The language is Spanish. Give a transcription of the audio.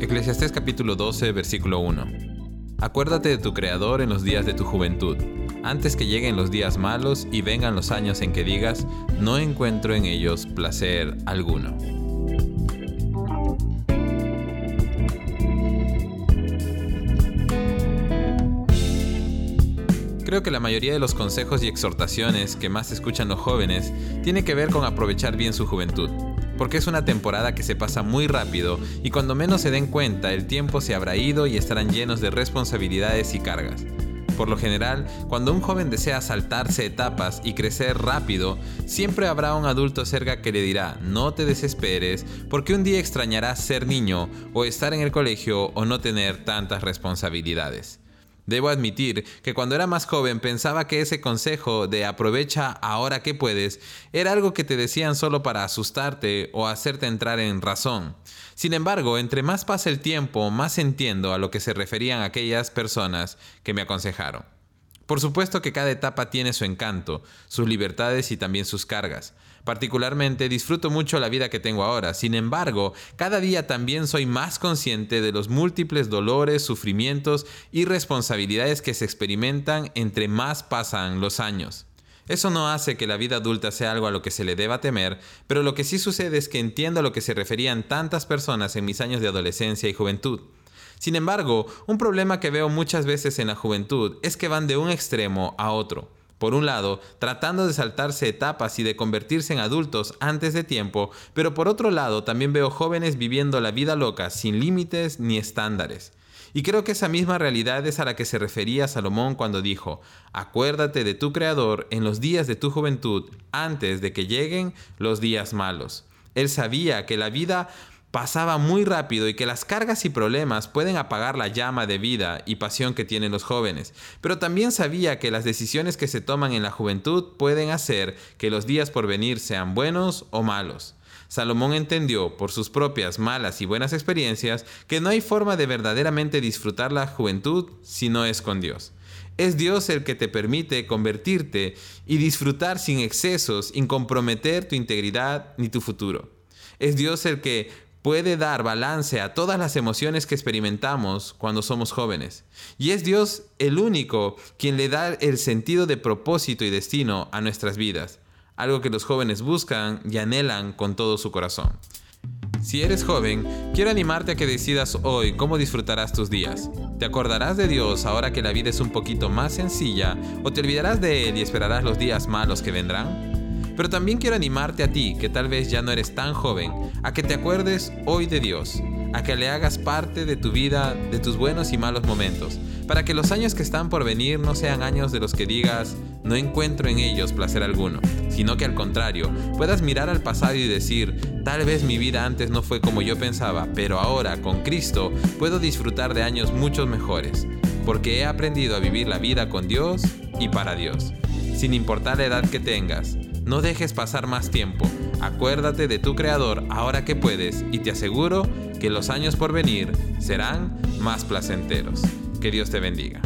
Eclesiastés capítulo 12, versículo 1. Acuérdate de tu Creador en los días de tu juventud, antes que lleguen los días malos y vengan los años en que digas, no encuentro en ellos placer alguno. Creo que la mayoría de los consejos y exhortaciones que más escuchan los jóvenes tiene que ver con aprovechar bien su juventud porque es una temporada que se pasa muy rápido y cuando menos se den cuenta el tiempo se habrá ido y estarán llenos de responsabilidades y cargas. Por lo general, cuando un joven desea saltarse etapas y crecer rápido, siempre habrá un adulto cerca que le dirá, no te desesperes, porque un día extrañarás ser niño o estar en el colegio o no tener tantas responsabilidades. Debo admitir que cuando era más joven pensaba que ese consejo de aprovecha ahora que puedes era algo que te decían solo para asustarte o hacerte entrar en razón. Sin embargo, entre más pasa el tiempo, más entiendo a lo que se referían aquellas personas que me aconsejaron. Por supuesto que cada etapa tiene su encanto, sus libertades y también sus cargas. Particularmente disfruto mucho la vida que tengo ahora, sin embargo, cada día también soy más consciente de los múltiples dolores, sufrimientos y responsabilidades que se experimentan entre más pasan los años. Eso no hace que la vida adulta sea algo a lo que se le deba temer, pero lo que sí sucede es que entiendo a lo que se referían tantas personas en mis años de adolescencia y juventud. Sin embargo, un problema que veo muchas veces en la juventud es que van de un extremo a otro. Por un lado, tratando de saltarse etapas y de convertirse en adultos antes de tiempo, pero por otro lado también veo jóvenes viviendo la vida loca sin límites ni estándares. Y creo que esa misma realidad es a la que se refería Salomón cuando dijo, acuérdate de tu Creador en los días de tu juventud, antes de que lleguen los días malos. Él sabía que la vida pasaba muy rápido y que las cargas y problemas pueden apagar la llama de vida y pasión que tienen los jóvenes, pero también sabía que las decisiones que se toman en la juventud pueden hacer que los días por venir sean buenos o malos. Salomón entendió, por sus propias malas y buenas experiencias, que no hay forma de verdaderamente disfrutar la juventud si no es con Dios. Es Dios el que te permite convertirte y disfrutar sin excesos, sin comprometer tu integridad ni tu futuro. Es Dios el que puede dar balance a todas las emociones que experimentamos cuando somos jóvenes. Y es Dios el único quien le da el sentido de propósito y destino a nuestras vidas, algo que los jóvenes buscan y anhelan con todo su corazón. Si eres joven, quiero animarte a que decidas hoy cómo disfrutarás tus días. ¿Te acordarás de Dios ahora que la vida es un poquito más sencilla o te olvidarás de Él y esperarás los días malos que vendrán? Pero también quiero animarte a ti, que tal vez ya no eres tan joven, a que te acuerdes hoy de Dios, a que le hagas parte de tu vida, de tus buenos y malos momentos, para que los años que están por venir no sean años de los que digas, no encuentro en ellos placer alguno, sino que al contrario, puedas mirar al pasado y decir, tal vez mi vida antes no fue como yo pensaba, pero ahora, con Cristo, puedo disfrutar de años muchos mejores, porque he aprendido a vivir la vida con Dios y para Dios, sin importar la edad que tengas no dejes pasar más tiempo. Acuérdate de tu Creador ahora que puedes y te aseguro que los años por venir serán más placenteros. Que Dios te bendiga.